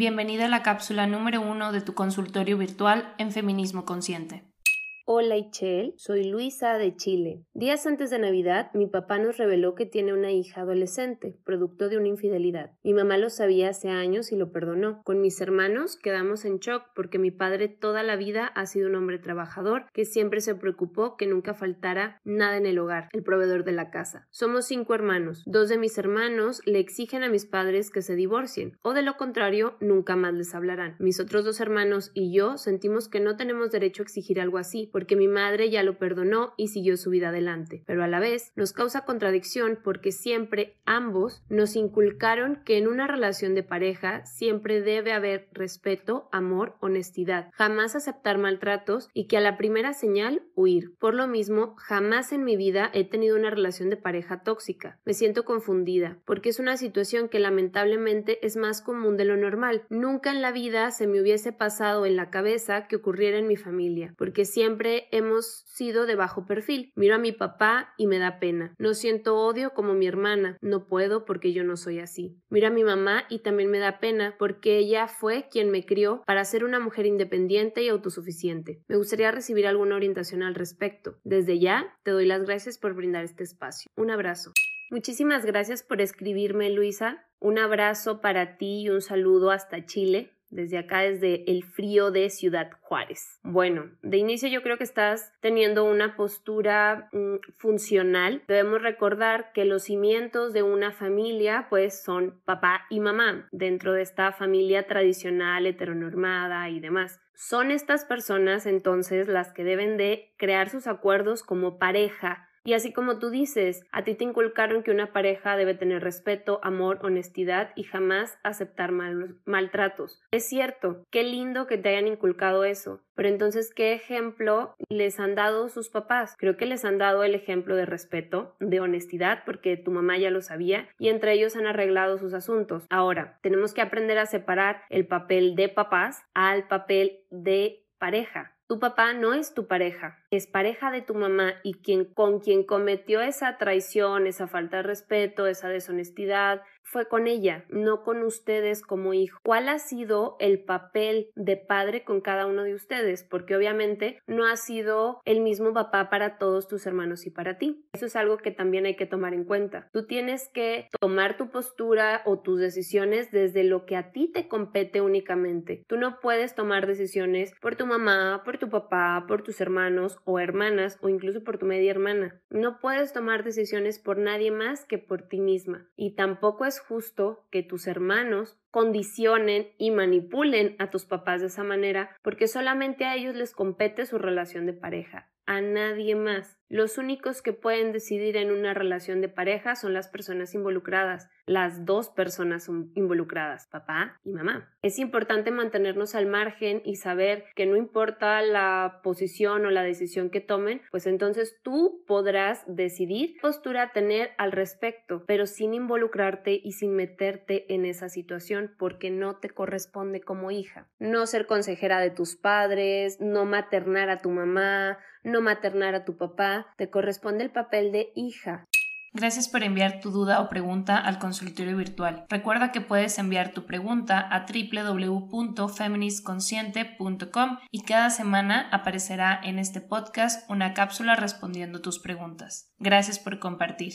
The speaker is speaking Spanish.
Bienvenida a la cápsula número uno de tu consultorio virtual en Feminismo Consciente. Hola Ichel, soy Luisa de Chile. Días antes de Navidad, mi papá nos reveló que tiene una hija adolescente, producto de una infidelidad. Mi mamá lo sabía hace años y lo perdonó. Con mis hermanos quedamos en shock porque mi padre toda la vida ha sido un hombre trabajador que siempre se preocupó que nunca faltara nada en el hogar, el proveedor de la casa. Somos cinco hermanos. Dos de mis hermanos le exigen a mis padres que se divorcien, o de lo contrario, nunca más les hablarán. Mis otros dos hermanos y yo sentimos que no tenemos derecho a exigir algo así, porque mi madre ya lo perdonó y siguió su vida adelante. Pero a la vez nos causa contradicción porque siempre ambos nos inculcaron que en una relación de pareja siempre debe haber respeto, amor, honestidad, jamás aceptar maltratos y que a la primera señal huir. Por lo mismo, jamás en mi vida he tenido una relación de pareja tóxica. Me siento confundida porque es una situación que lamentablemente es más común de lo normal. Nunca en la vida se me hubiese pasado en la cabeza que ocurriera en mi familia, porque siempre hemos sido de bajo perfil. Miro a mi papá y me da pena. No siento odio como mi hermana. No puedo porque yo no soy así. Miro a mi mamá y también me da pena porque ella fue quien me crió para ser una mujer independiente y autosuficiente. Me gustaría recibir alguna orientación al respecto. Desde ya, te doy las gracias por brindar este espacio. Un abrazo. Muchísimas gracias por escribirme, Luisa. Un abrazo para ti y un saludo hasta Chile desde acá, desde el frío de Ciudad Juárez. Bueno, de inicio yo creo que estás teniendo una postura mm, funcional. Debemos recordar que los cimientos de una familia pues son papá y mamá dentro de esta familia tradicional, heteronormada y demás. Son estas personas entonces las que deben de crear sus acuerdos como pareja y así como tú dices, a ti te inculcaron que una pareja debe tener respeto, amor, honestidad y jamás aceptar maltratos. Es cierto, qué lindo que te hayan inculcado eso, pero entonces, ¿qué ejemplo les han dado sus papás? Creo que les han dado el ejemplo de respeto, de honestidad, porque tu mamá ya lo sabía, y entre ellos han arreglado sus asuntos. Ahora, tenemos que aprender a separar el papel de papás al papel de pareja. Tu papá no es tu pareja, es pareja de tu mamá y quien con quien cometió esa traición, esa falta de respeto, esa deshonestidad, fue con ella, no con ustedes como hijo. ¿Cuál ha sido el papel de padre con cada uno de ustedes? Porque obviamente no ha sido el mismo papá para todos tus hermanos y para ti. Eso es algo que también hay que tomar en cuenta. Tú tienes que tomar tu postura o tus decisiones desde lo que a ti te compete únicamente. Tú no puedes tomar decisiones por tu mamá, por tu papá, por tus hermanos o hermanas o incluso por tu media hermana. No puedes tomar decisiones por nadie más que por ti misma. Y tampoco es justo que tus hermanos condicionen y manipulen a tus papás de esa manera porque solamente a ellos les compete su relación de pareja, a nadie más. Los únicos que pueden decidir en una relación de pareja son las personas involucradas, las dos personas involucradas, papá y mamá. Es importante mantenernos al margen y saber que no importa la posición o la decisión que tomen, pues entonces tú podrás decidir postura tener al respecto, pero sin involucrarte y sin meterte en esa situación porque no te corresponde como hija. No ser consejera de tus padres, no maternar a tu mamá, no maternar a tu papá, te corresponde el papel de hija. Gracias por enviar tu duda o pregunta al consultorio virtual. Recuerda que puedes enviar tu pregunta a www.feministconsciente.com y cada semana aparecerá en este podcast una cápsula respondiendo tus preguntas. Gracias por compartir.